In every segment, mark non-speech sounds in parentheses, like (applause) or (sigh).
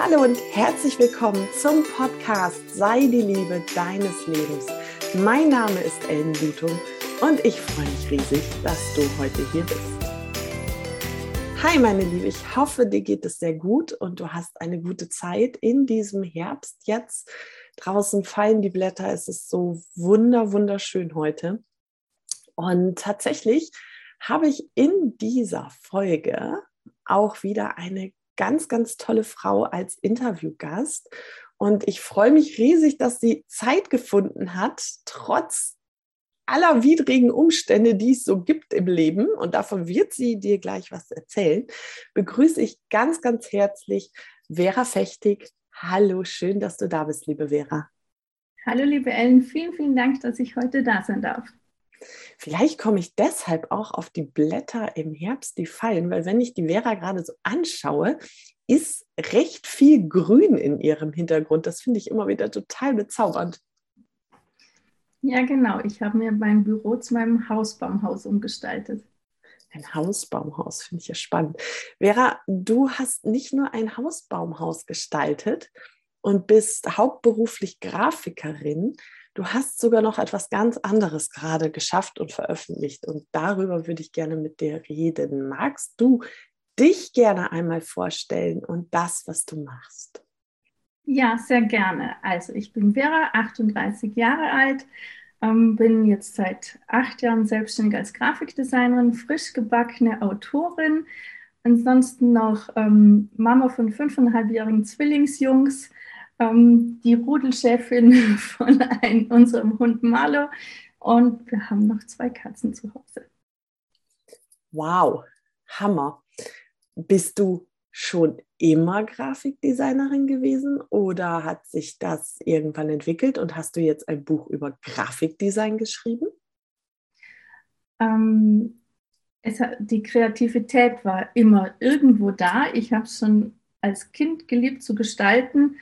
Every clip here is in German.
Hallo und herzlich willkommen zum Podcast Sei die Liebe deines Lebens. Mein Name ist Ellen Lutung und ich freue mich riesig, dass du heute hier bist. Hi meine Liebe, ich hoffe, dir geht es sehr gut und du hast eine gute Zeit in diesem Herbst jetzt. Draußen fallen die Blätter, es ist so wunder, wunderschön heute. Und tatsächlich habe ich in dieser Folge auch wieder eine ganz, ganz tolle Frau als Interviewgast. Und ich freue mich riesig, dass sie Zeit gefunden hat, trotz aller widrigen Umstände, die es so gibt im Leben, und davon wird sie dir gleich was erzählen, begrüße ich ganz, ganz herzlich Vera Fechtig. Hallo, schön, dass du da bist, liebe Vera. Hallo, liebe Ellen, vielen, vielen Dank, dass ich heute da sein darf. Vielleicht komme ich deshalb auch auf die Blätter im Herbst, die fallen, weil wenn ich die Vera gerade so anschaue, ist recht viel Grün in ihrem Hintergrund. Das finde ich immer wieder total bezaubernd. Ja, genau. Ich habe mir mein Büro zu meinem Hausbaumhaus umgestaltet. Ein Hausbaumhaus, finde ich ja spannend. Vera, du hast nicht nur ein Hausbaumhaus gestaltet und bist hauptberuflich Grafikerin, Du hast sogar noch etwas ganz anderes gerade geschafft und veröffentlicht. Und darüber würde ich gerne mit dir reden. Magst du dich gerne einmal vorstellen und das, was du machst? Ja, sehr gerne. Also ich bin Vera, 38 Jahre alt, ähm, bin jetzt seit acht Jahren selbstständig als Grafikdesignerin, frisch gebackene Autorin, ansonsten noch ähm, Mama von fünfeinhalbjährigen Zwillingsjungs, ähm, die Rudelchefin (laughs) von einem, unserem Hund Marlo und wir haben noch zwei Katzen zu Hause. Wow, Hammer. Bist du schon immer Grafikdesignerin gewesen oder hat sich das irgendwann entwickelt und hast du jetzt ein Buch über Grafikdesign geschrieben? Ähm, hat, die Kreativität war immer irgendwo da. Ich habe es schon als Kind geliebt zu gestalten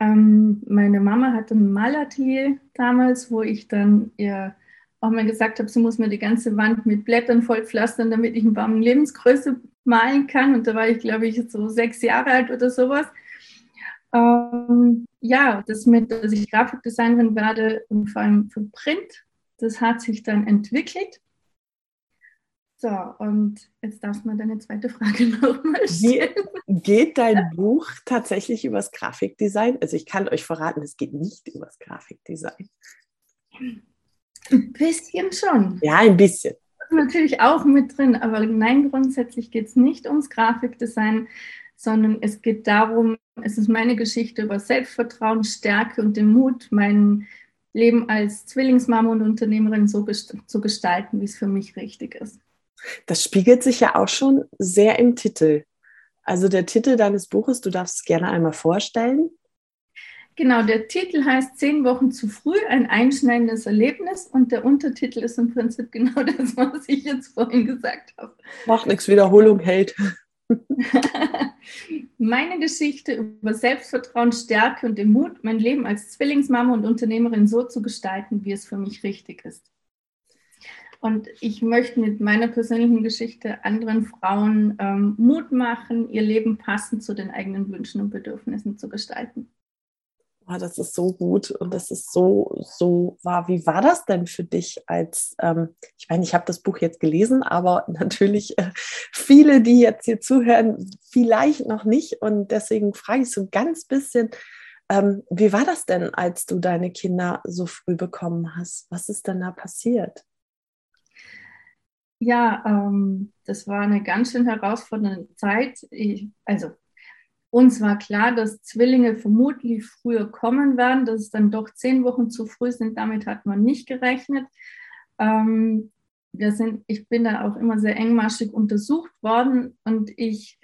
ähm, meine Mama hatte ein Malatelier damals, wo ich dann ihr auch mal gesagt habe, sie muss mir die ganze Wand mit Blättern vollpflastern, damit ich einen Baum Lebensgröße malen kann. Und da war ich, glaube ich, so sechs Jahre alt oder sowas. Ähm, ja, das mit, dass ich Grafikdesignerin werde und vor allem für Print, das hat sich dann entwickelt. So, und jetzt darfst du mal deine zweite Frage (laughs) nochmal stellen. Geht dein Buch tatsächlich übers Grafikdesign? Also ich kann euch verraten, es geht nicht übers Grafikdesign. Ein bisschen schon. Ja, ein bisschen. Natürlich auch mit drin, aber nein, grundsätzlich geht es nicht ums Grafikdesign, sondern es geht darum, es ist meine Geschichte über Selbstvertrauen, Stärke und den Mut, mein Leben als Zwillingsmama und Unternehmerin so zu gestalten, wie es für mich richtig ist. Das spiegelt sich ja auch schon sehr im Titel. Also der Titel deines Buches, du darfst es gerne einmal vorstellen. Genau, der Titel heißt Zehn Wochen zu früh, ein einschneidendes Erlebnis und der Untertitel ist im Prinzip genau (laughs) das, was ich jetzt vorhin gesagt habe. Macht nichts, Wiederholung hält. (laughs) Meine Geschichte über Selbstvertrauen, Stärke und den Mut, mein Leben als Zwillingsmama und Unternehmerin so zu gestalten, wie es für mich richtig ist. Und ich möchte mit meiner persönlichen Geschichte anderen Frauen ähm, Mut machen, ihr Leben passend zu den eigenen Wünschen und Bedürfnissen zu gestalten. Oh, das ist so gut und das ist so, so wahr. Wie war das denn für dich als, ähm, ich meine, ich habe das Buch jetzt gelesen, aber (laughs) natürlich äh, viele, die jetzt hier zuhören, vielleicht noch nicht. Und deswegen frage ich so ganz bisschen, ähm, wie war das denn, als du deine Kinder so früh bekommen hast? Was ist denn da passiert? Ja, ähm, das war eine ganz schön herausfordernde Zeit. Ich, also uns war klar, dass Zwillinge vermutlich früher kommen werden, dass es dann doch zehn Wochen zu früh sind. Damit hat man nicht gerechnet. Ähm, wir sind, ich bin da auch immer sehr engmaschig untersucht worden und ich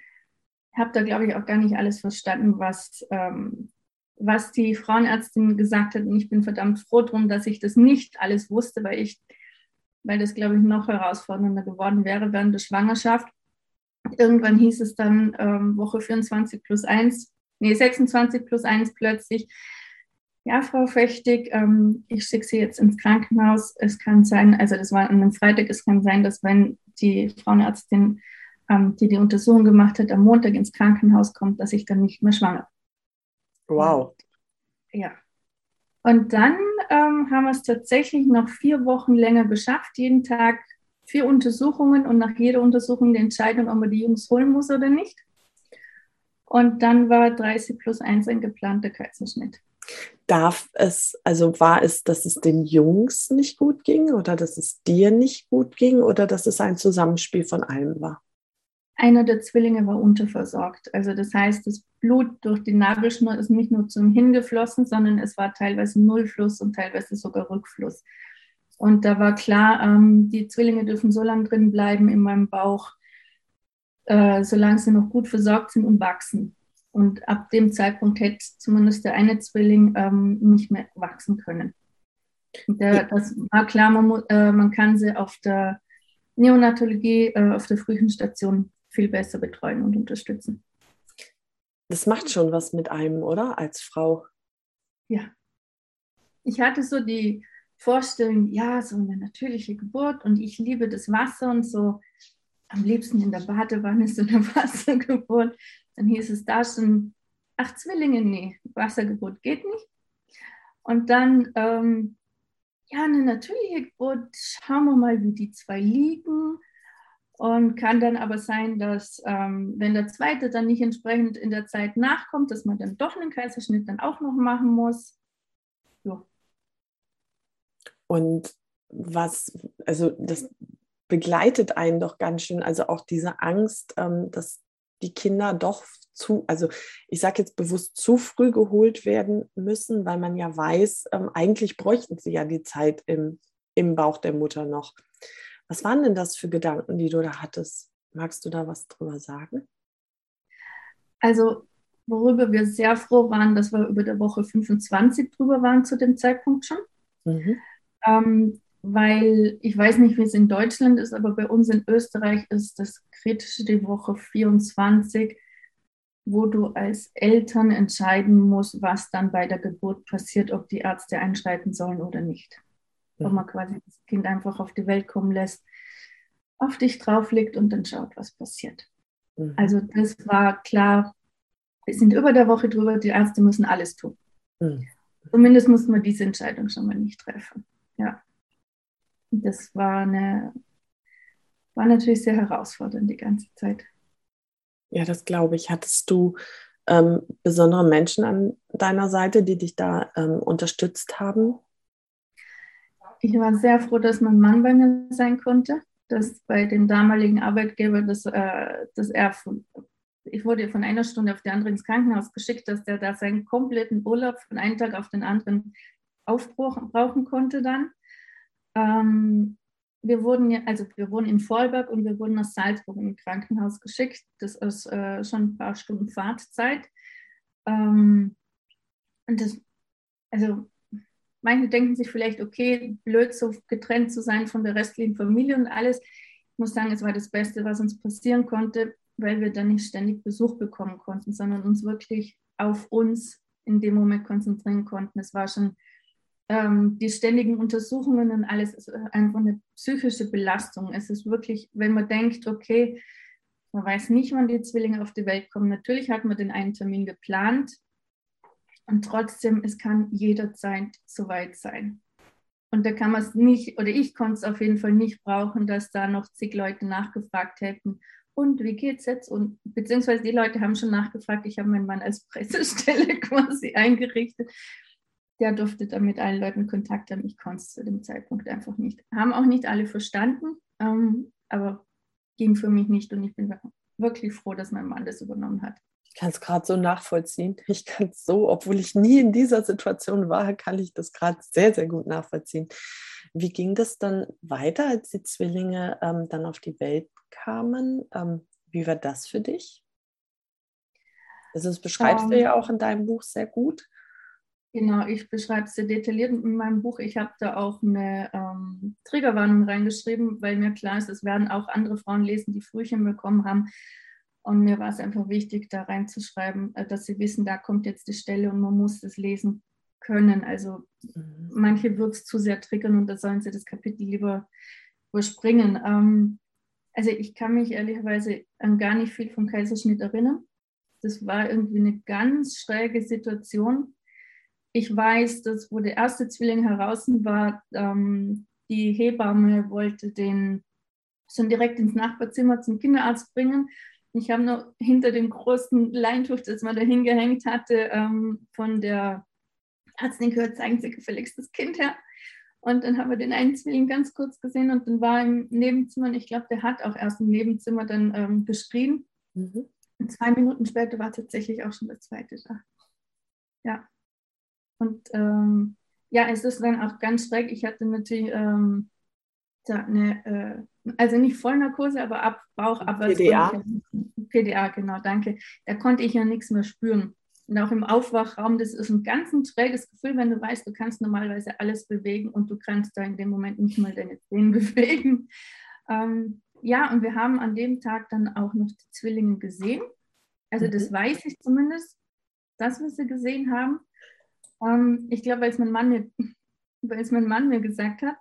habe da, glaube ich, auch gar nicht alles verstanden, was, ähm, was die Frauenärztin gesagt hat. Und ich bin verdammt froh drum, dass ich das nicht alles wusste, weil ich weil das, glaube ich, noch herausfordernder geworden wäre während der Schwangerschaft. Irgendwann hieß es dann ähm, Woche 24 plus 1, nee, 26 plus 1 plötzlich. Ja, Frau Fechtig, ähm, ich schicke Sie jetzt ins Krankenhaus. Es kann sein, also das war an einem Freitag, es kann sein, dass wenn die Frauenärztin, ähm, die die Untersuchung gemacht hat, am Montag ins Krankenhaus kommt, dass ich dann nicht mehr schwanger Wow. Und, ja. Und dann ähm, haben wir es tatsächlich noch vier Wochen länger geschafft, jeden Tag vier Untersuchungen und nach jeder Untersuchung die Entscheidung, ob man die Jungs holen muss oder nicht. Und dann war 30 plus 1 ein geplanter Kaiserschnitt. Darf es, also war es, dass es den Jungs nicht gut ging oder dass es dir nicht gut ging oder dass es ein Zusammenspiel von allem war? Einer der Zwillinge war unterversorgt. Also das heißt, das Blut durch die Nabelschnur ist nicht nur zum Hingeflossen, sondern es war teilweise Nullfluss und teilweise sogar Rückfluss. Und da war klar, ähm, die Zwillinge dürfen so lange drin bleiben in meinem Bauch, äh, solange sie noch gut versorgt sind und wachsen. Und ab dem Zeitpunkt hätte zumindest der eine Zwilling ähm, nicht mehr wachsen können. Der, das war klar, man, äh, man, kann sie auf der Neonatologie, äh, auf der frühen Station viel besser betreuen und unterstützen. Das macht schon was mit einem, oder? Als Frau. Ja. Ich hatte so die Vorstellung, ja, so eine natürliche Geburt und ich liebe das Wasser und so am liebsten in der Badewanne so eine (laughs) Wassergeburt. Dann hieß es da schon, ach Zwillinge, nee, Wassergeburt geht nicht. Und dann, ähm, ja, eine natürliche Geburt, schauen wir mal, wie die zwei liegen. Und kann dann aber sein, dass ähm, wenn der zweite dann nicht entsprechend in der Zeit nachkommt, dass man dann doch einen Kaiserschnitt dann auch noch machen muss. Ja. Und was, also das begleitet einen doch ganz schön, also auch diese Angst, ähm, dass die Kinder doch zu, also ich sage jetzt bewusst zu früh geholt werden müssen, weil man ja weiß, ähm, eigentlich bräuchten sie ja die Zeit im, im Bauch der Mutter noch. Was waren denn das für Gedanken, die du da hattest? Magst du da was drüber sagen? Also, worüber wir sehr froh waren, dass wir über der Woche 25 drüber waren zu dem Zeitpunkt schon. Mhm. Ähm, weil ich weiß nicht, wie es in Deutschland ist, aber bei uns in Österreich ist das Kritische die Woche 24, wo du als Eltern entscheiden musst, was dann bei der Geburt passiert, ob die Ärzte einschreiten sollen oder nicht. Mhm. Ob man quasi das Kind einfach auf die Welt kommen lässt, auf dich drauflegt und dann schaut, was passiert. Mhm. Also das war klar, wir sind über der Woche drüber, die Ärzte müssen alles tun. Mhm. Zumindest mussten wir diese Entscheidung schon mal nicht treffen. Ja das war, eine, war natürlich sehr herausfordernd die ganze Zeit. Ja, das glaube ich. Hattest du ähm, besondere Menschen an deiner Seite, die dich da ähm, unterstützt haben? Ich war sehr froh, dass mein Mann bei mir sein konnte, dass bei dem damaligen Arbeitgeber, dass, äh, dass er von, ich wurde von einer Stunde auf die andere ins Krankenhaus geschickt, dass der da seinen kompletten Urlaub von einem Tag auf den anderen aufbrauchen konnte dann. Ähm, wir wurden also wir wohnen in Vorarlberg und wir wurden nach Salzburg im Krankenhaus geschickt. Das ist äh, schon ein paar Stunden Fahrtzeit. Ähm, und das, also manche denken sich vielleicht, okay, blöd, so getrennt zu sein von der restlichen Familie und alles. Ich muss sagen, es war das Beste, was uns passieren konnte, weil wir dann nicht ständig Besuch bekommen konnten, sondern uns wirklich auf uns in dem Moment konzentrieren konnten. Es war schon ähm, die ständigen Untersuchungen und alles ist einfach eine psychische Belastung. Es ist wirklich, wenn man denkt, okay, man weiß nicht, wann die Zwillinge auf die Welt kommen. Natürlich hat man den einen Termin geplant und trotzdem, es kann jederzeit soweit sein. Und da kann man es nicht, oder ich konnte es auf jeden Fall nicht brauchen, dass da noch zig Leute nachgefragt hätten. Und wie geht's jetzt? Und beziehungsweise die Leute haben schon nachgefragt, ich habe meinen Mann als Pressestelle (laughs) quasi eingerichtet der durfte dann mit allen Leuten Kontakt haben. Ich konnte es zu dem Zeitpunkt einfach nicht. Haben auch nicht alle verstanden, ähm, aber ging für mich nicht und ich bin wirklich froh, dass mein Mann das übernommen hat. (laughs) Ich kann es gerade so nachvollziehen. Ich kann es so, obwohl ich nie in dieser Situation war, kann ich das gerade sehr, sehr gut nachvollziehen. Wie ging das dann weiter, als die Zwillinge ähm, dann auf die Welt kamen? Ähm, wie war das für dich? Also das beschreibst um, du ähm. ja auch in deinem Buch sehr gut. Genau, ich beschreibe es sehr detailliert in meinem Buch. Ich habe da auch eine ähm, Triggerwarnung reingeschrieben, weil mir klar ist, es werden auch andere Frauen lesen, die Frühchen bekommen haben. Und mir war es einfach wichtig, da reinzuschreiben, äh, dass sie wissen, da kommt jetzt die Stelle und man muss das lesen können. Also mhm. manche wird es zu sehr triggern und da sollen sie das Kapitel lieber überspringen. Ähm, also ich kann mich ehrlicherweise an gar nicht viel vom Kaiserschnitt erinnern. das war irgendwie eine ganz schräge Situation. Ich weiß, dass wo der erste Zwilling heraus war, ähm, die Hebamme wollte den schon direkt ins Nachbarzimmer zum Kinderarzt bringen. Ich habe noch hinter dem großen Leintuch, das man da hingehängt hatte, ähm, von der Ärztin gehört, zeigen Sie gefälligst das Kind her. Und dann haben wir den einen Zwilling ganz kurz gesehen und dann war im Nebenzimmer, und ich glaube, der hat auch erst im Nebenzimmer dann ähm, geschrien. Mhm. Und zwei Minuten später war tatsächlich auch schon der zweite da. Ja. Und ähm, ja, es ist dann auch ganz schräg. Ich hatte natürlich ähm, eine, äh, also nicht Vollnarkose, aber ab, Bauchabwärts. PDA. PDA, genau, danke. Da konnte ich ja nichts mehr spüren. Und auch im Aufwachraum, das ist ein ganz ein schräges Gefühl, wenn du weißt, du kannst normalerweise alles bewegen und du kannst da in dem Moment nicht mal deine Zehen (laughs) bewegen. Ähm, ja, und wir haben an dem Tag dann auch noch die Zwillinge gesehen. Also das mhm. weiß ich zumindest, dass wir sie gesehen haben. Ähm, ich glaube, weil es mein Mann mir, (laughs) weil es mein Mann mir gesagt hat.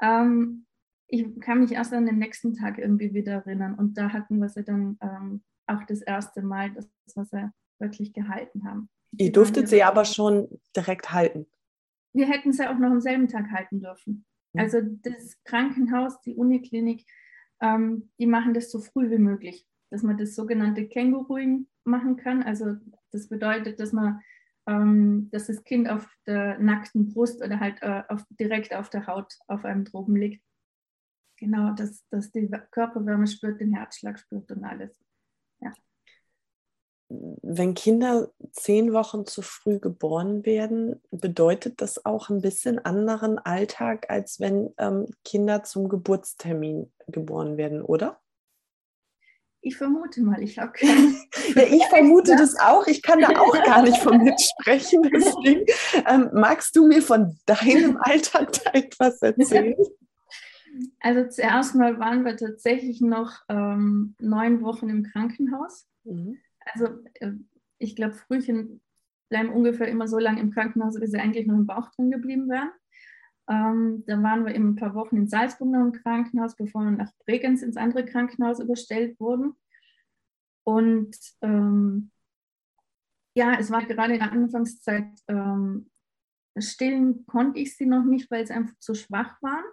Ähm, ich kann mich erst an den nächsten Tag irgendwie wieder erinnern. Und da hatten wir sie dann ähm, auch das erste Mal, dass wir sie wirklich gehalten haben. Ihr durftet sie aber schon direkt halten. Wir hätten sie auch noch am selben Tag halten dürfen. Mhm. Also das Krankenhaus, die Uniklinik, ähm, die machen das so früh wie möglich, dass man das sogenannte Känguruing machen kann. Also das bedeutet, dass man ähm, dass das Kind auf der nackten Brust oder halt äh, auf, direkt auf der Haut auf einem Drogen liegt. Genau, dass, dass die Körperwärme spürt, den Herzschlag spürt und alles. Ja wenn Kinder zehn Wochen zu früh geboren werden, bedeutet das auch ein bisschen anderen Alltag, als wenn ähm, Kinder zum Geburtstermin geboren werden, oder? Ich vermute mal, ich habe (laughs) keine. ja, ich vermute das auch. Ich kann da auch (laughs) gar nicht von mitsprechen. Deswegen ähm, magst du mir von deinem Alltag da etwas erzählen? Also zuerst mal waren wir tatsächlich noch ähm, neun Wochen im Krankenhaus. Mhm also äh, ich glaube, Frühchen bleiben ungefähr immer so lange im Krankenhaus, wie sie eigentlich noch im Bauch drin geblieben wären. Ähm, dann waren wir eben ein paar Wochen in Salzburg noch im Krankenhaus, bevor wir nach Bregenz ins andere Krankenhaus überstellt wurden. Und ähm, ja, es war gerade in der Anfangszeit, ähm, stillen konnte ich sie noch nicht, weil sie einfach zu schwach waren.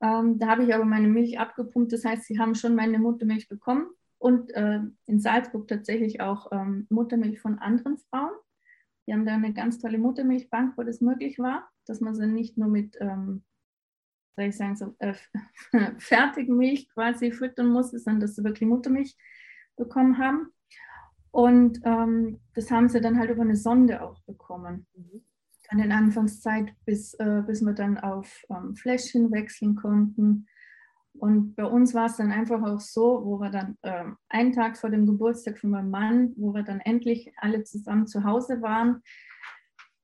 Ähm, da habe ich aber meine Milch abgepumpt, das heißt, sie haben schon meine Muttermilch bekommen und äh, in Salzburg tatsächlich auch ähm, Muttermilch von anderen Frauen. Die haben da eine ganz tolle Muttermilchbank, wo das möglich war, dass man sie nicht nur mit, ähm, soll ich sagen, so äh, (laughs) Fertigmilch quasi füttern musste, sondern dass sie wirklich Muttermilch bekommen haben. Und ähm, das haben sie dann halt über eine Sonde auch bekommen. Mhm. An der Anfangszeit, bis, äh, bis wir dann auf ähm, Fläschchen wechseln konnten. Und bei uns war es dann einfach auch so, wo wir dann äh, einen Tag vor dem Geburtstag von meinem Mann, wo wir dann endlich alle zusammen zu Hause waren,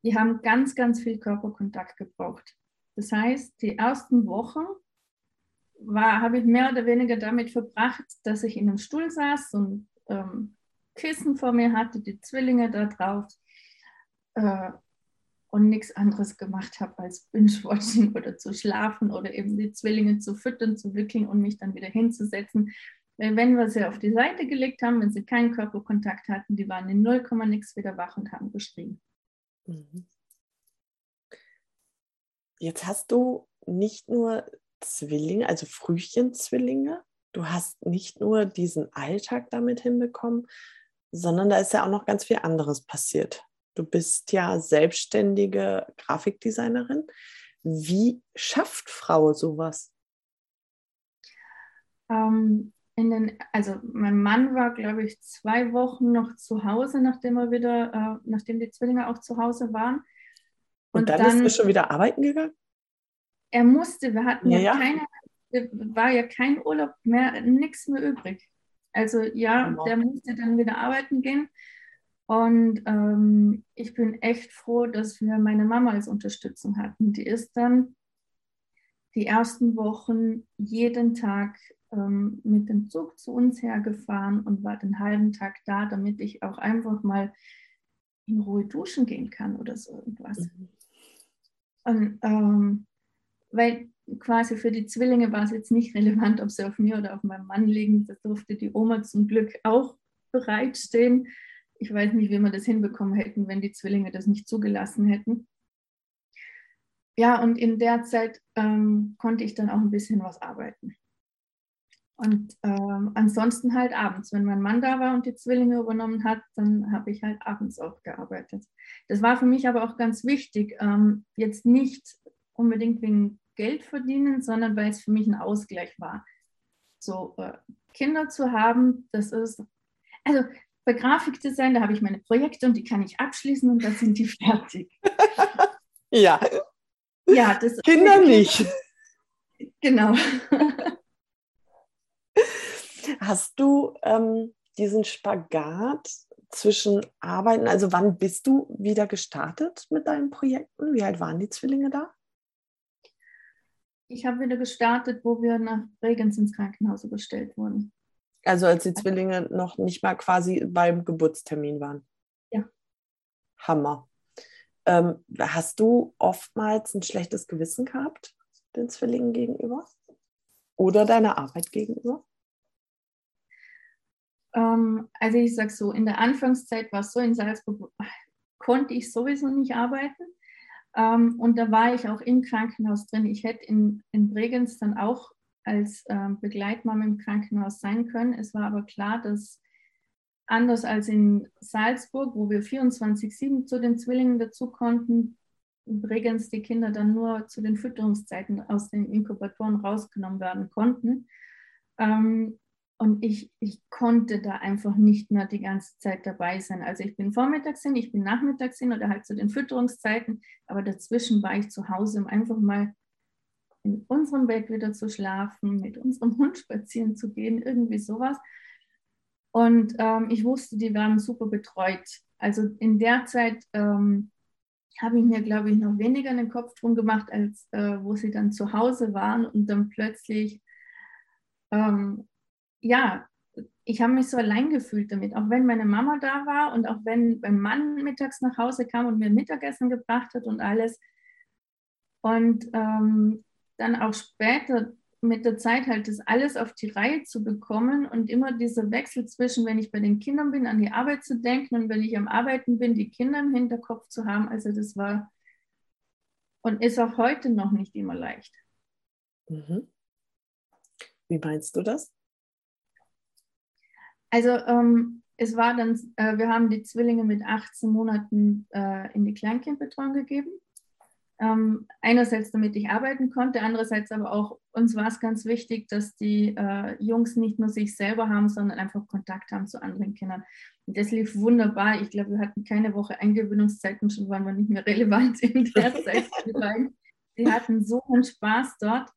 die haben ganz, ganz viel Körperkontakt gebraucht. Das heißt, die ersten Wochen habe ich mehr oder weniger damit verbracht, dass ich in einem Stuhl saß und ähm, Kissen vor mir hatte, die Zwillinge da drauf. Äh, und nichts anderes gemacht habe als Binge-Watching (laughs) oder zu schlafen oder eben die Zwillinge zu füttern, zu wickeln und mich dann wieder hinzusetzen. Wenn wir sie auf die Seite gelegt haben, wenn sie keinen Körperkontakt hatten, die waren in 0, nix wieder wach und haben geschrien. Mhm. Jetzt hast du nicht nur Zwillinge, also Frühchenzwillinge, du hast nicht nur diesen Alltag damit hinbekommen, sondern da ist ja auch noch ganz viel anderes passiert. Du bist ja selbstständige Grafikdesignerin. Wie schafft Frau sowas? Ähm, den, also mein Mann war, glaube ich, zwei Wochen noch zu Hause, nachdem er wieder, äh, nachdem die Zwillinge auch zu Hause waren. Und, Und dann, dann, ist er schon wieder arbeiten gegangen? Er musste, wir hatten ja, ja keine, war ja kein Urlaub mehr, nichts mehr übrig. Also ja, genau. der musste dann wieder arbeiten gehen. Und ähm, ich bin echt froh, dass wir meine Mama als Unterstützung hatten. Die ist dann die ersten Wochen jeden Tag ähm, mit dem Zug zu uns hergefahren und war den halben Tag da, damit ich auch einfach mal in Ruhe duschen gehen kann oder so irgendwas. Mhm. Und ähm, weil quasi für die Zwillinge war es jetzt nicht relevant, ob sie auf mir oder auf meinem Mann liegen. Das durfte die Oma zum Glück auch bereitstehen. Ich weiß nicht, wie wir das hinbekommen hätten, wenn die Zwillinge das nicht zugelassen hätten. Ja, und in der Zeit ähm, konnte ich dann auch ein bisschen was arbeiten. Und ähm, ansonsten halt abends, wenn mein Mann da war und die Zwillinge übernommen hat, dann habe ich halt abends auch gearbeitet. Das war für mich aber auch ganz wichtig, ähm, jetzt nicht unbedingt wegen Geld verdienen, sondern weil es für mich ein Ausgleich war. So äh, Kinder zu haben, das ist, also bei Grafikdesign, da habe ich meine Projekte und die kann ich abschließen und dann sind die fertig. (laughs) ja. Ja, das Kinder nicht. Genau. Hast du ähm, diesen Spagat zwischen Arbeiten, also wann bist du wieder gestartet mit deinen Projekten? Wie alt waren die Zwillinge da? Ich habe wieder gestartet, wo wir nach Bregenz ins Krankenhaus überstellt wurden. Also als die Zwillinge noch nicht mal quasi beim Geburtstermin waren. Ja. Hammer. Ähm, hast du oftmals ein schlechtes Gewissen gehabt den Zwillingen gegenüber? Oder deiner Arbeit gegenüber? Ähm, also ich sage so, in der Anfangszeit war es so, in Salzburg konnte ich sowieso nicht arbeiten. Ähm, und da war ich auch im Krankenhaus drin. Ich hätte in, in Bregenz dann auch als ähm, Begleitmama im Krankenhaus sein können. Es war aber klar, dass anders als in Salzburg, wo wir 24-7 zu den Zwillingen dazu konnten, Bregenz die Kinder dann nur zu den Fütterungszeiten aus den Inkubatoren rausgenommen werden konnten. Ähm, und ich, ich konnte da einfach nicht mehr die ganze Zeit dabei sein. Also ich bin vormittags hin, ich bin nachmittags hin oder halt zu den Fütterungszeiten, aber dazwischen war ich zu Hause, um einfach mal in unserem Bett wieder zu schlafen, mit unserem (laughs) Hund spazieren zu gehen, irgendwie sowas. Und ähm, ich wusste, die werden super betreut. Also in der Zeit ähm, habe ich mir, glaube ich, noch weniger in den Kopf drum gemacht, als äh, wo sie dann zu Hause waren und dann plötzlich ähm, ja, ich habe mich so allein gefühlt damit, auch wenn meine Mama da war und auch wenn mein Mann mittags nach Hause kam und mir Mittagessen gebracht hat und alles. Und ähm, dann auch später mit der Zeit halt das alles auf die Reihe zu bekommen und immer dieser Wechsel zwischen, wenn ich bei den Kindern bin, an die Arbeit zu denken und wenn ich am Arbeiten bin, die Kinder im Hinterkopf zu haben. Also das war und ist auch heute noch nicht immer leicht. Mhm. Wie meinst du das? Also ähm, es war dann, äh, wir haben die Zwillinge mit 18 Monaten äh, in die Kleinkindbetreuung gegeben. Ähm, einerseits, damit ich arbeiten konnte, andererseits aber auch, uns war es ganz wichtig, dass die äh, Jungs nicht nur sich selber haben, sondern einfach Kontakt haben zu anderen Kindern. Und das lief wunderbar. Ich glaube, wir hatten keine Woche Eingewöhnungszeit und schon waren wir nicht mehr relevant (laughs) in der Zeit. Die hatten so einen Spaß dort.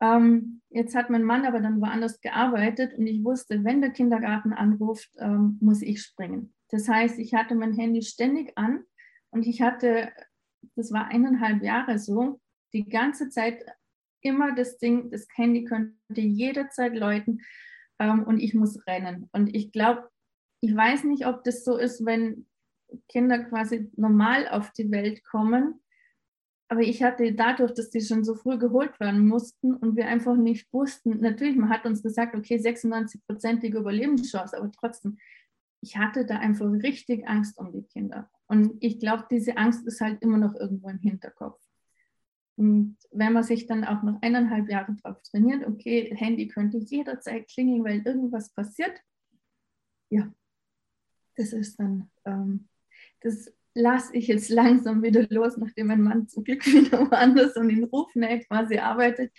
Ähm, jetzt hat mein Mann aber dann woanders gearbeitet und ich wusste, wenn der Kindergarten anruft, ähm, muss ich springen. Das heißt, ich hatte mein Handy ständig an und ich hatte, das war eineinhalb Jahre so, die ganze Zeit immer das Ding, das Handy könnte jederzeit läuten ähm, und ich muss rennen. Und ich glaube, ich weiß nicht, ob das so ist, wenn Kinder quasi normal auf die Welt kommen, aber ich hatte dadurch, dass die schon so früh geholt werden mussten und wir einfach nicht wussten, natürlich, man hat uns gesagt, okay, 96-prozentige Überlebenschance, aber trotzdem, ich hatte da einfach richtig Angst um die Kinder. Und ich glaube, diese Angst ist halt immer noch irgendwo im Hinterkopf. Und wenn man sich dann auch noch eineinhalb Jahre drauf trainiert, okay, Handy könnte jederzeit klingeln, weil irgendwas passiert, ja, das ist dann, ähm, das lasse ich jetzt (laughs) langsam wieder los, nachdem mein Mann zum Glück wieder woanders und in Rufnähe quasi arbeitet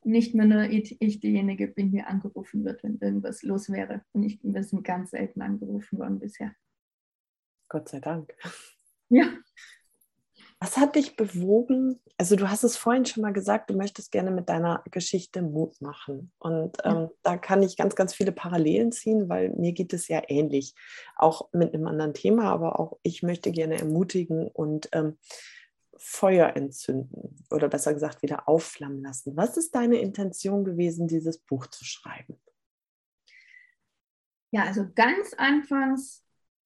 und nicht mehr nur ich, diejenige bin, die angerufen wird, wenn irgendwas los wäre. Und ich, sind ganz selten angerufen worden bisher. Gott sei Dank. Ja. Was hat dich bewogen? Also du hast es vorhin schon mal gesagt, du möchtest gerne mit deiner Geschichte Mut machen. Und ähm, ja. da kann ich ganz, ganz viele Parallelen ziehen, weil mir geht es ja ähnlich. Auch mit einem anderen Thema, aber auch ich möchte gerne ermutigen und ähm, Feuer entzünden oder besser gesagt wieder aufflammen lassen. Was ist deine Intention gewesen, dieses Buch zu schreiben? Ja, also ganz anfangs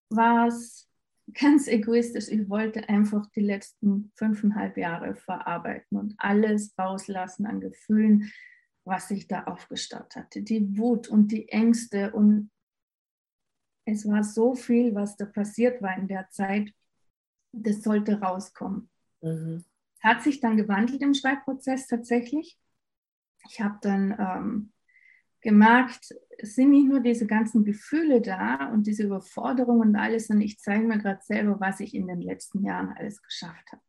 war es ganz egoistisch, ich wollte einfach die letzten fünfeinhalb Jahre verarbeiten und alles rauslassen an Gefühlen, was sich da aufgestaut hatte. Die Wut und die Ängste und es war so viel, was da passiert war in der Zeit, das sollte rauskommen. Mhm. Hat sich dann gewandelt im Schreibprozess tatsächlich. Ich habe dann ähm, gemerkt, es sind nicht nur diese ganzen Gefühle da und diese Überforderung und alles, sondern ich zeige mir gerade selber, was ich in den letzten Jahren alles geschafft habe.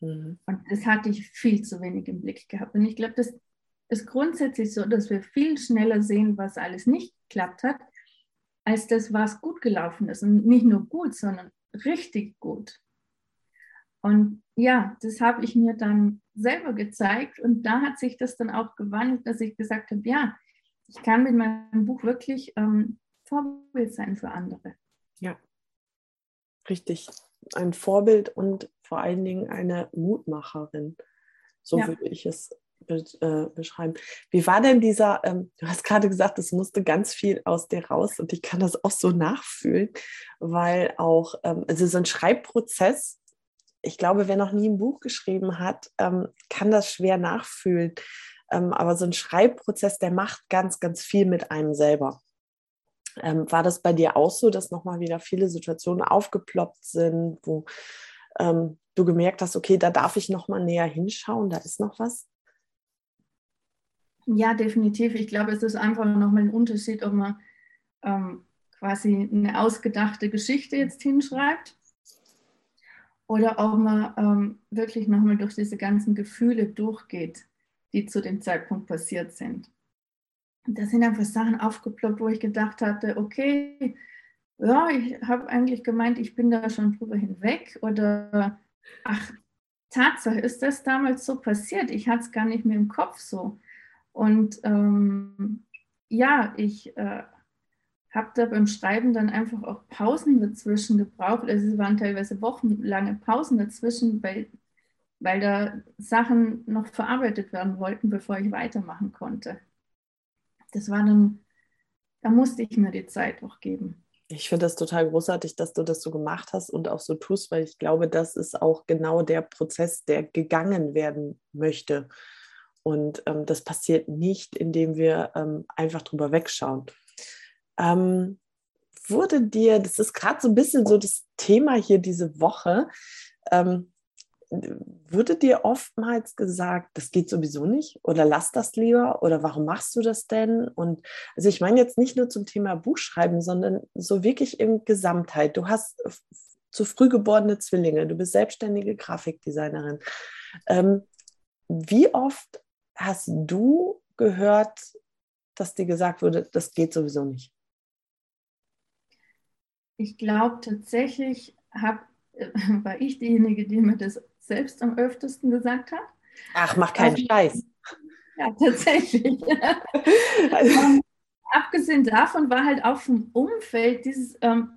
Mhm. Und das hatte ich viel zu wenig im Blick gehabt. Und ich glaube, das ist grundsätzlich so, dass wir viel schneller sehen, was alles nicht geklappt hat, als das, was gut gelaufen ist. Und nicht nur gut, sondern richtig gut. Und ja, das habe ich mir dann selber gezeigt und da hat sich das dann auch gewandelt, dass ich gesagt habe, ja, ich kann mit meinem Buch wirklich ähm, Vorbild sein für andere. Ja, richtig. Ein Vorbild und vor allen Dingen eine Mutmacherin. So ja. würde ich es äh, beschreiben. Wie war denn dieser, ähm, du hast gerade gesagt, es musste ganz viel aus dir raus und ich kann das auch so nachfühlen, weil auch, ähm, also so ein Schreibprozess, ich glaube, wer noch nie ein Buch geschrieben hat, ähm, kann das schwer nachfühlen. Ähm, aber so ein Schreibprozess, der macht ganz, ganz viel mit einem selber. Ähm, war das bei dir auch so, dass nochmal wieder viele Situationen aufgeploppt sind, wo ähm, du gemerkt hast, okay, da darf ich nochmal näher hinschauen, da ist noch was? Ja, definitiv. Ich glaube, es ist einfach nochmal ein Unterschied, ob man ähm, quasi eine ausgedachte Geschichte jetzt hinschreibt oder ob man ähm, wirklich nochmal durch diese ganzen Gefühle durchgeht, die zu dem Zeitpunkt passiert sind. Da sind einfach Sachen aufgeploppt, wo ich gedacht hatte, okay, ja, ich habe eigentlich gemeint, ich bin da schon drüber hinweg oder ach, Tatsache, ist das damals so passiert? Ich hatte es gar nicht mehr im Kopf so. Und ähm, ja, ich äh, habe da beim Schreiben dann einfach auch Pausen dazwischen gebraucht. Also es waren teilweise wochenlange Pausen dazwischen, weil, weil da Sachen noch verarbeitet werden wollten, bevor ich weitermachen konnte. Das war dann, da musste ich mir die Zeit auch geben. Ich finde das total großartig, dass du das so gemacht hast und auch so tust, weil ich glaube, das ist auch genau der Prozess, der gegangen werden möchte. Und ähm, das passiert nicht, indem wir ähm, einfach drüber wegschauen. Ähm, wurde dir, das ist gerade so ein bisschen so das Thema hier diese Woche, ähm, wurde dir oftmals gesagt, das geht sowieso nicht oder lass das lieber oder warum machst du das denn? Und also ich meine jetzt nicht nur zum Thema Buchschreiben, sondern so wirklich in Gesamtheit. Du hast zu früh geborene Zwillinge, du bist selbstständige Grafikdesignerin. Ähm, wie oft hast du gehört, dass dir gesagt wurde, das geht sowieso nicht? Ich glaube tatsächlich hab, (laughs) war ich diejenige, die mir das selbst am öftesten gesagt hat. Ach, mach keinen also, Scheiß. (laughs) Ja, tatsächlich. also. (laughs) um, abgesehen davon war halt auch vom Umfeld dieses, ähm,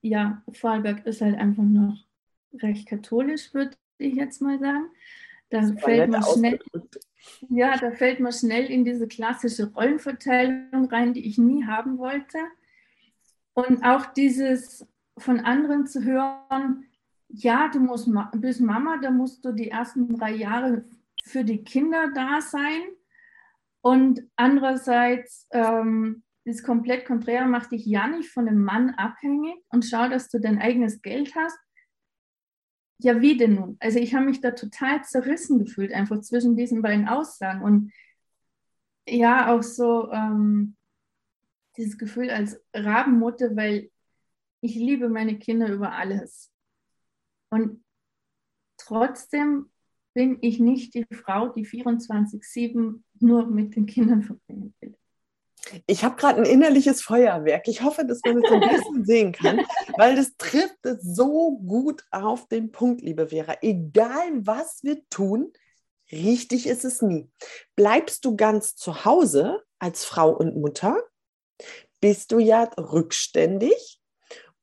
ja, Vorarlberg ist halt einfach noch recht katholisch, würde ich jetzt mal sagen. Da fällt man schnell, ja, da fällt man schnell in diese klassische Rollenverteilung rein, die ich nie haben wollte. Und auch dieses von anderen zu hören, ja, du musst, bist Mama, da musst du die ersten drei Jahre für die Kinder da sein. Und andererseits, ähm, das komplett konträr macht dich ja nicht von einem Mann abhängig und schau, dass du dein eigenes Geld hast ja, wie denn nun? Also ich habe mich da total zerrissen gefühlt, einfach zwischen diesen beiden Aussagen. Und ja, auch so ähm, dieses Gefühl als Rabenmutter, weil ich liebe meine Kinder über alles. Und trotzdem bin ich nicht die Frau, die 24-7 nur mit den Kindern verbringen will. Ich habe gerade ein innerliches Feuerwerk. Ich hoffe, dass man es ein bisschen (laughs) sehen kann, weil das trifft es so gut auf den Punkt, liebe Vera. Egal, was wir tun, richtig ist es nie. Bleibst du ganz zu Hause als Frau und Mutter, bist du ja rückständig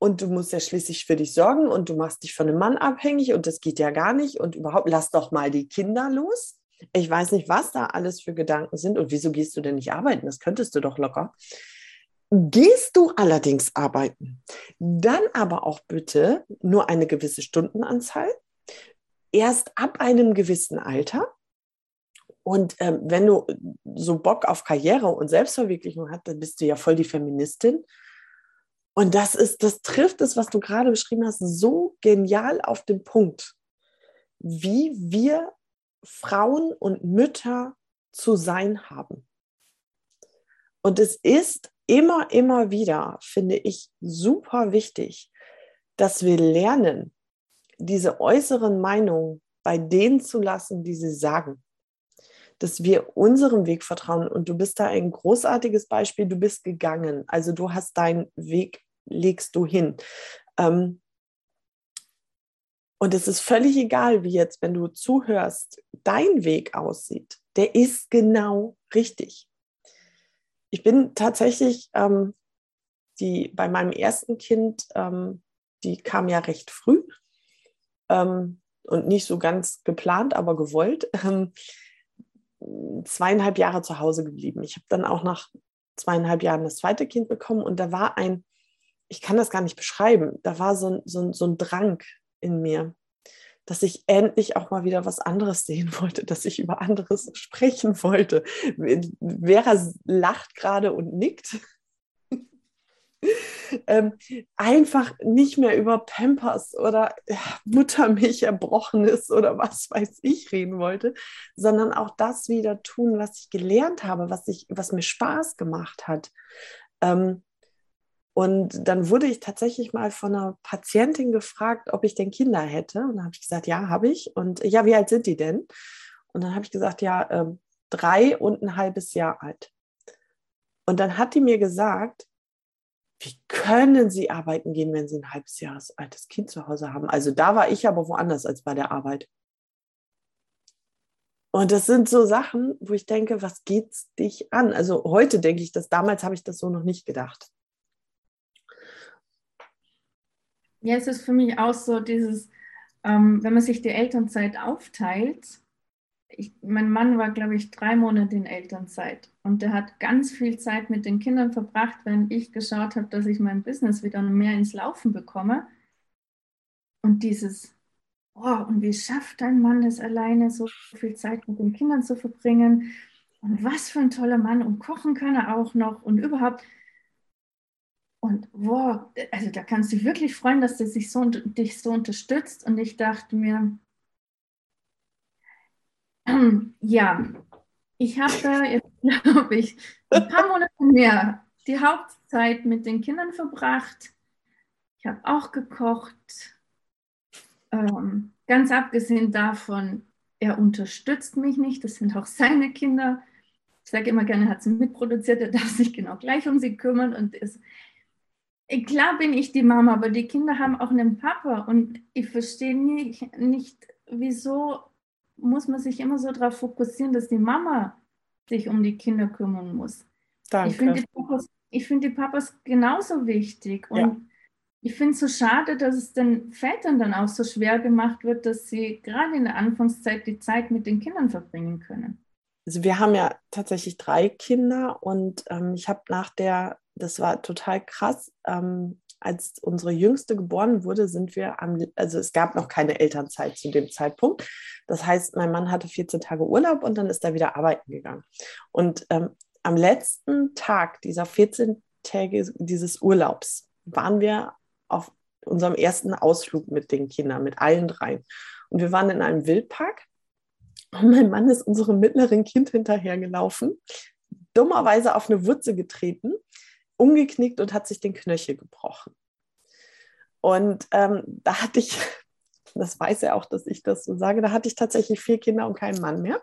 und du musst ja schließlich für dich sorgen und du machst dich von einem Mann abhängig und das geht ja gar nicht und überhaupt lass doch mal die Kinder los. Ich weiß nicht, was da alles für Gedanken sind und wieso gehst du denn nicht arbeiten? Das könntest du doch locker. Gehst du allerdings arbeiten, dann aber auch bitte nur eine gewisse Stundenanzahl, erst ab einem gewissen Alter. Und ähm, wenn du so Bock auf Karriere und Selbstverwirklichung hast, dann bist du ja voll die Feministin. Und das ist, das trifft es, was du gerade beschrieben hast, so genial auf den Punkt, wie wir Frauen und Mütter zu sein haben. Und es ist immer, immer wieder, finde ich, super wichtig, dass wir lernen, diese äußeren Meinungen bei denen zu lassen, die sie sagen. Dass wir unserem Weg vertrauen. Und du bist da ein großartiges Beispiel. Du bist gegangen. Also du hast deinen Weg, legst du hin. Ähm, und es ist völlig egal, wie jetzt, wenn du zuhörst, dein Weg aussieht. Der ist genau richtig. Ich bin tatsächlich ähm, die bei meinem ersten Kind, ähm, die kam ja recht früh ähm, und nicht so ganz geplant, aber gewollt, ähm, zweieinhalb Jahre zu Hause geblieben. Ich habe dann auch nach zweieinhalb Jahren das zweite Kind bekommen und da war ein, ich kann das gar nicht beschreiben, da war so ein, so ein Drang in mir, dass ich endlich auch mal wieder was anderes sehen wollte, dass ich über anderes sprechen wollte. Vera lacht gerade und nickt. Ähm, einfach nicht mehr über Pampers oder äh, Muttermilch erbrochenes oder was weiß ich reden wollte, sondern auch das wieder tun, was ich gelernt habe, was, ich, was mir Spaß gemacht hat. Ähm, und dann wurde ich tatsächlich mal von einer Patientin gefragt, ob ich denn Kinder hätte. Und dann habe ich gesagt, ja, habe ich. Und ja, wie alt sind die denn? Und dann habe ich gesagt, ja, ähm, drei und ein halbes Jahr alt. Und dann hat die mir gesagt, wie können Sie arbeiten gehen, wenn Sie ein halbes Jahr altes Kind zu Hause haben? Also da war ich aber woanders als bei der Arbeit. Und das sind so Sachen, wo ich denke, was geht's dich an? Also heute denke ich das, damals habe ich das so noch nicht gedacht. Ja, es ist für mich auch so dieses, ähm, wenn man sich die Elternzeit aufteilt, ich, mein Mann war, glaube ich, drei Monate in Elternzeit und der hat ganz viel Zeit mit den Kindern verbracht, wenn ich geschaut habe, dass ich mein Business wieder mehr ins Laufen bekomme. Und dieses, oh, und wie schafft ein Mann es alleine, so viel Zeit mit den Kindern zu verbringen? Und was für ein toller Mann und kochen kann er auch noch und überhaupt. Und wow, also da kannst du dich wirklich freuen, dass der sich so, dich so unterstützt. Und ich dachte mir, ja, ich habe jetzt, (laughs) glaube ich, ein paar Monate mehr die Hauptzeit mit den Kindern verbracht. Ich habe auch gekocht. Ähm, ganz abgesehen davon, er unterstützt mich nicht. Das sind auch seine Kinder. Ich sage immer gerne, er hat sie mitproduziert. Er darf sich genau gleich um sie kümmern. Und ist, klar bin ich die Mama, aber die Kinder haben auch einen Papa. Und ich verstehe nicht, nicht wieso muss man sich immer so darauf fokussieren, dass die Mama sich um die Kinder kümmern muss. Danke. Ich finde die, Papas, find die Papas genauso wichtig. Und ja. ich finde es so schade, dass es den Vätern dann auch so schwer gemacht wird, dass sie gerade in der Anfangszeit die Zeit mit den Kindern verbringen können. Also wir haben ja tatsächlich drei Kinder und ähm, ich habe nach der, das war total krass, ähm, als unsere Jüngste geboren wurde, sind wir am, also es gab noch keine Elternzeit zu dem Zeitpunkt. Das heißt, mein Mann hatte 14 Tage Urlaub und dann ist er wieder arbeiten gegangen. Und ähm, am letzten Tag dieser 14 Tage dieses Urlaubs waren wir auf unserem ersten Ausflug mit den Kindern, mit allen dreien. Und wir waren in einem Wildpark und mein Mann ist unserem mittleren Kind hinterhergelaufen, dummerweise auf eine Wurzel getreten umgeknickt und hat sich den Knöchel gebrochen. Und ähm, da hatte ich, (laughs) das weiß er auch, dass ich das so sage, da hatte ich tatsächlich vier Kinder und keinen Mann mehr.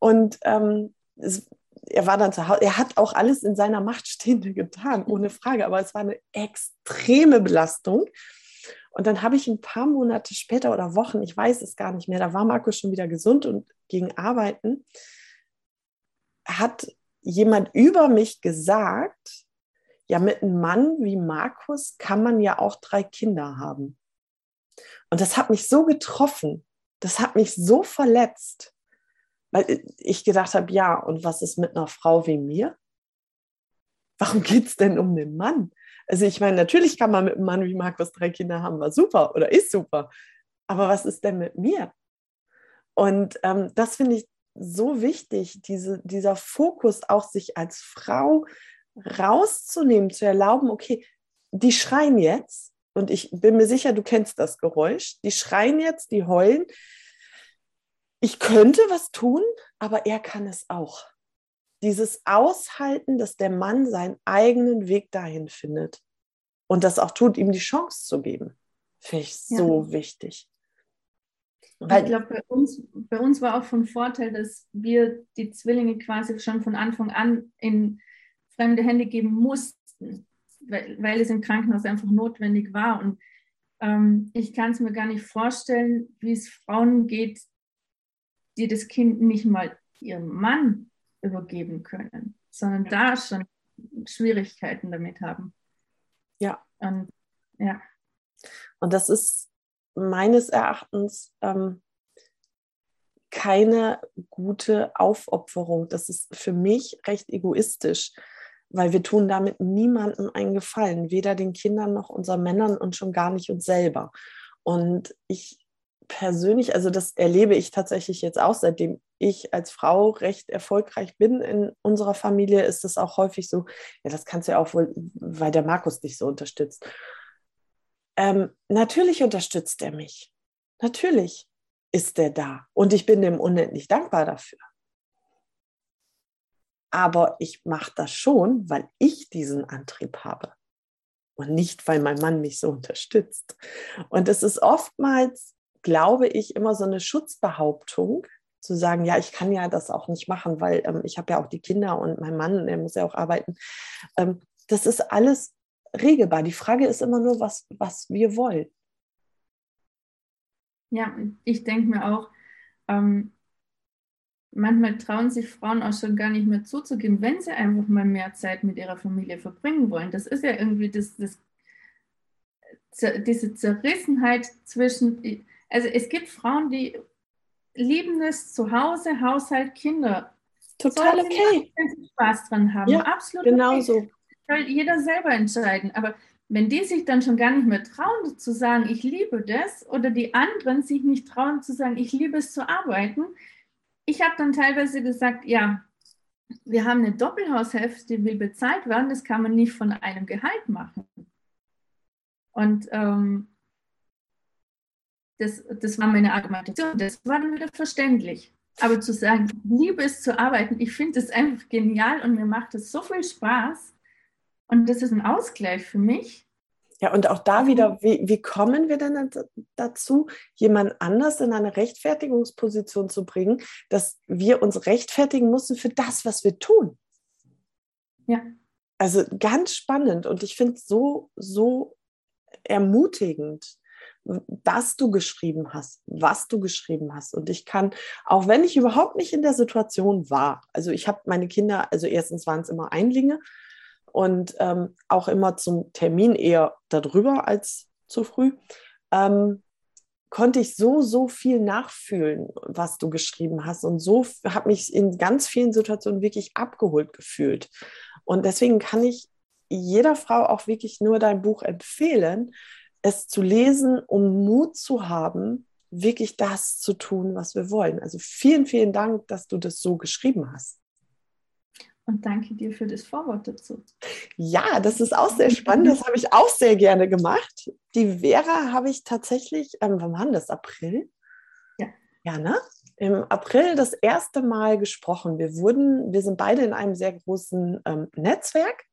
Und ähm, es, er war dann zu Hause, er hat auch alles in seiner Macht Stehende getan, ohne Frage, aber es war eine extreme Belastung. Und dann habe ich ein paar Monate später oder Wochen, ich weiß es gar nicht mehr, da war Markus schon wieder gesund und ging arbeiten, hat jemand über mich gesagt, ja, mit einem Mann wie Markus kann man ja auch drei Kinder haben. Und das hat mich so getroffen, das hat mich so verletzt, weil ich gedacht habe, ja, und was ist mit einer Frau wie mir? Warum geht es denn um den Mann? Also ich meine, natürlich kann man mit einem Mann wie Markus drei Kinder haben, war super oder ist super. Aber was ist denn mit mir? Und ähm, das finde ich so wichtig, diese, dieser Fokus auch sich als Frau rauszunehmen, zu erlauben, okay, die schreien jetzt, und ich bin mir sicher, du kennst das Geräusch, die schreien jetzt, die heulen. Ich könnte was tun, aber er kann es auch. Dieses Aushalten, dass der Mann seinen eigenen Weg dahin findet und das auch tut, ihm die Chance zu geben, finde ich so ja. wichtig. Weil, ich glaube, bei uns, bei uns war auch von Vorteil, dass wir die Zwillinge quasi schon von Anfang an in fremde Hände geben mussten, weil, weil es im Krankenhaus einfach notwendig war. Und ähm, ich kann es mir gar nicht vorstellen, wie es Frauen geht, die das Kind nicht mal ihrem Mann übergeben können, sondern da schon Schwierigkeiten damit haben. Ja. Und, ja. Und das ist meines Erachtens ähm, keine gute Aufopferung. Das ist für mich recht egoistisch, weil wir tun damit niemandem einen Gefallen, weder den Kindern noch unseren Männern und schon gar nicht uns selber. Und ich persönlich, also das erlebe ich tatsächlich jetzt auch, seitdem ich als Frau recht erfolgreich bin in unserer Familie, ist es auch häufig so, ja, das kannst du ja auch wohl, weil der Markus dich so unterstützt. Ähm, natürlich unterstützt er mich. Natürlich ist er da. Und ich bin dem unendlich dankbar dafür. Aber ich mache das schon, weil ich diesen Antrieb habe und nicht, weil mein Mann mich so unterstützt. Und es ist oftmals, glaube ich, immer so eine Schutzbehauptung, zu sagen, ja, ich kann ja das auch nicht machen, weil ähm, ich habe ja auch die Kinder und mein Mann, der muss ja auch arbeiten. Ähm, das ist alles regelbar. Die Frage ist immer nur, was, was wir wollen. Ja, ich denke mir auch, ähm, manchmal trauen sich Frauen auch schon gar nicht mehr zuzugeben, wenn sie einfach mal mehr Zeit mit ihrer Familie verbringen wollen. Das ist ja irgendwie das, das, diese Zerrissenheit zwischen, also es gibt Frauen, die lieben es zu Hause, Haushalt, Kinder. Total okay. Spaß dran haben. Ja, absolut. Genau okay. so. Soll jeder selber entscheiden. Aber wenn die sich dann schon gar nicht mehr trauen zu sagen, ich liebe das, oder die anderen sich nicht trauen zu sagen, ich liebe es zu arbeiten, ich habe dann teilweise gesagt, ja, wir haben eine Doppelhaushälfte, die will bezahlt werden, das kann man nicht von einem Gehalt machen. Und ähm, das, das war meine Argumentation, das war dann wieder verständlich. Aber zu sagen, liebe es zu arbeiten, ich finde es einfach genial und mir macht es so viel Spaß. Und das ist ein Ausgleich für mich. Ja, und auch da wieder, wie, wie kommen wir denn dazu, jemand anders in eine Rechtfertigungsposition zu bringen, dass wir uns rechtfertigen müssen für das, was wir tun? Ja. Also ganz spannend und ich finde es so, so ermutigend, dass du geschrieben hast, was du geschrieben hast. Und ich kann, auch wenn ich überhaupt nicht in der Situation war, also ich habe meine Kinder, also erstens waren es immer Einlinge, und ähm, auch immer zum Termin eher darüber als zu früh, ähm, konnte ich so, so viel nachfühlen, was du geschrieben hast und so habe mich in ganz vielen Situationen wirklich abgeholt gefühlt. Und deswegen kann ich jeder Frau auch wirklich nur dein Buch empfehlen, es zu lesen, um Mut zu haben, wirklich das zu tun, was wir wollen. Also vielen, vielen Dank, dass du das so geschrieben hast. Und danke dir für das Vorwort dazu. Ja, das ist auch sehr spannend. Das habe ich auch sehr gerne gemacht. Die Vera habe ich tatsächlich, ähm, wann war das? April? Ja. Ja, ne? Im April das erste Mal gesprochen. Wir wurden, wir sind beide in einem sehr großen ähm, Netzwerk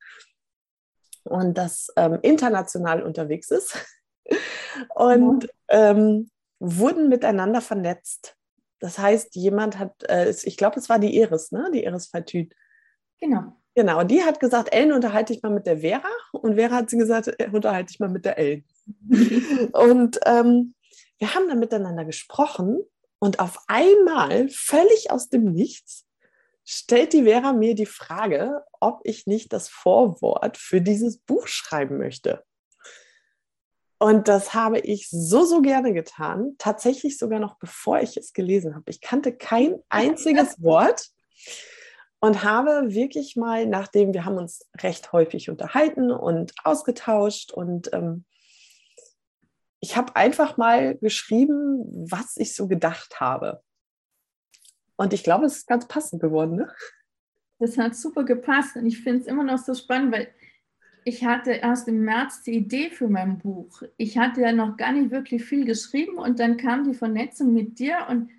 und das ähm, international unterwegs ist (laughs) und ähm, wurden miteinander vernetzt. Das heißt, jemand hat, äh, ich glaube, es war die Iris, ne? Die Iris Fatüt Genau. Genau, die hat gesagt, Ellen, unterhalte dich mal mit der Vera. Und Vera hat sie gesagt, äh, unterhalte dich mal mit der Ellen. (laughs) und ähm, wir haben dann miteinander gesprochen und auf einmal, völlig aus dem Nichts, stellt die Vera mir die Frage, ob ich nicht das Vorwort für dieses Buch schreiben möchte. Und das habe ich so, so gerne getan. Tatsächlich sogar noch bevor ich es gelesen habe. Ich kannte kein einziges (laughs) Wort und habe wirklich mal, nachdem wir haben uns recht häufig unterhalten und ausgetauscht und ähm, ich habe einfach mal geschrieben, was ich so gedacht habe. Und ich glaube, es ist ganz passend geworden. Ne? Das hat super gepasst und ich finde es immer noch so spannend, weil ich hatte erst im März die Idee für mein Buch. Ich hatte ja noch gar nicht wirklich viel geschrieben und dann kam die Vernetzung mit dir und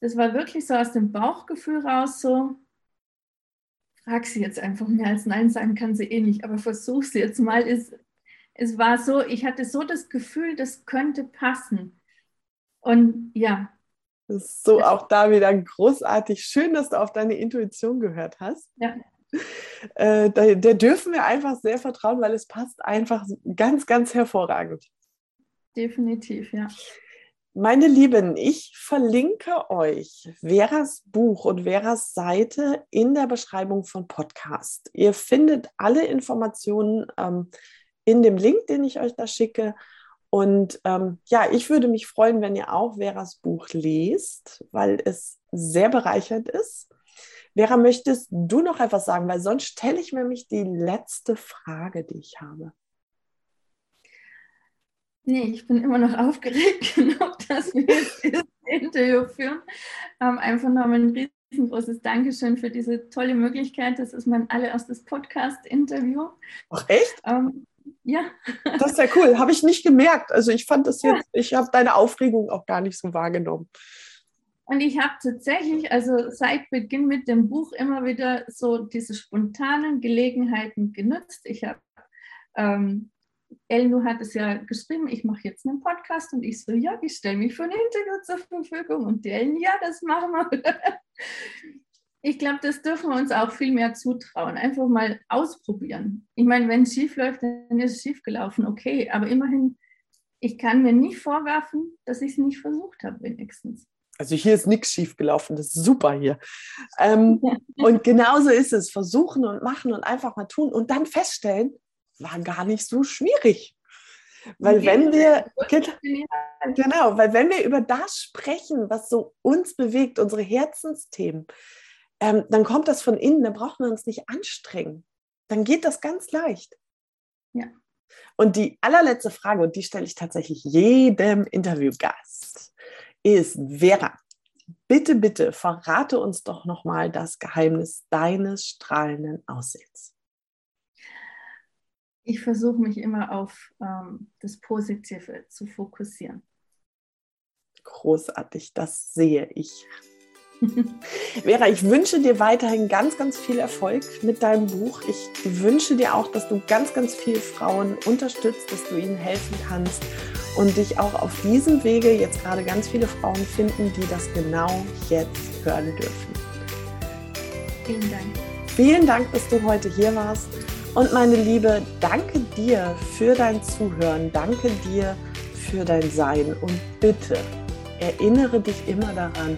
das war wirklich so aus dem Bauchgefühl raus so, frag sie jetzt einfach mehr als Nein sagen kann sie eh nicht, aber versuch sie jetzt mal. Es, es war so, ich hatte so das Gefühl, das könnte passen. Und ja. Das ist so auch da wieder großartig. Schön, dass du auf deine Intuition gehört hast. Ja. Äh, da, der dürfen wir einfach sehr vertrauen, weil es passt einfach ganz, ganz hervorragend. Definitiv, ja. Meine Lieben, ich verlinke euch Veras Buch und Veras Seite in der Beschreibung von Podcast. Ihr findet alle Informationen ähm, in dem Link, den ich euch da schicke. Und ähm, ja, ich würde mich freuen, wenn ihr auch Veras Buch lest, weil es sehr bereichernd ist. Vera, möchtest du noch etwas sagen? Weil sonst stelle ich mir nämlich die letzte Frage, die ich habe. Nee, ich bin immer noch aufgeregt (laughs) genug, dass wir jetzt dieses Interview führen. Ähm, einfach nochmal ein riesengroßes Dankeschön für diese tolle Möglichkeit. Das ist mein allererstes Podcast-Interview. Ach echt? Ähm, ja. Das ist ja cool. Habe ich nicht gemerkt. Also ich fand das jetzt, ich habe deine Aufregung auch gar nicht so wahrgenommen. Und ich habe tatsächlich, also seit Beginn mit dem Buch immer wieder so diese spontanen Gelegenheiten genutzt. Ich habe ähm, Elnu hat es ja geschrieben, ich mache jetzt einen Podcast und ich so, ja, ich stelle mich für ein Interview zur Verfügung und die Ellen, ja, das machen wir. (laughs) Ich glaube, das dürfen wir uns auch viel mehr zutrauen. Einfach mal ausprobieren. Ich meine, wenn es schief läuft, dann ist es schief gelaufen, okay. Aber immerhin, ich kann mir nicht vorwerfen, dass ich es nicht versucht habe, wenigstens. Also hier ist nichts schief gelaufen, das ist super hier. Ähm, (laughs) und genauso ist es. Versuchen und machen und einfach mal tun und dann feststellen, war gar nicht so schwierig. Weil wenn wir, (laughs) genau, weil wenn wir über das sprechen, was so uns bewegt, unsere Herzensthemen, ähm, dann kommt das von innen, dann brauchen wir uns nicht anstrengen. Dann geht das ganz leicht. Ja. Und die allerletzte Frage, und die stelle ich tatsächlich jedem Interviewgast, ist, Vera, bitte, bitte verrate uns doch nochmal das Geheimnis deines strahlenden Aussehens ich versuche mich immer auf ähm, das Positive zu fokussieren. Großartig, das sehe ich. (laughs) Vera, ich wünsche dir weiterhin ganz, ganz viel Erfolg mit deinem Buch. Ich wünsche dir auch, dass du ganz, ganz viele Frauen unterstützt, dass du ihnen helfen kannst und dich auch auf diesem Wege jetzt gerade ganz viele Frauen finden, die das genau jetzt hören dürfen. Vielen Dank. Vielen Dank, dass du heute hier warst. Und meine Liebe, danke dir für dein Zuhören, danke dir für dein Sein und bitte erinnere dich immer daran,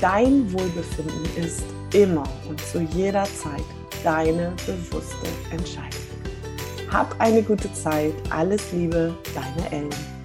dein Wohlbefinden ist immer und zu jeder Zeit deine bewusste Entscheidung. Hab eine gute Zeit, alles Liebe, deine Ellen.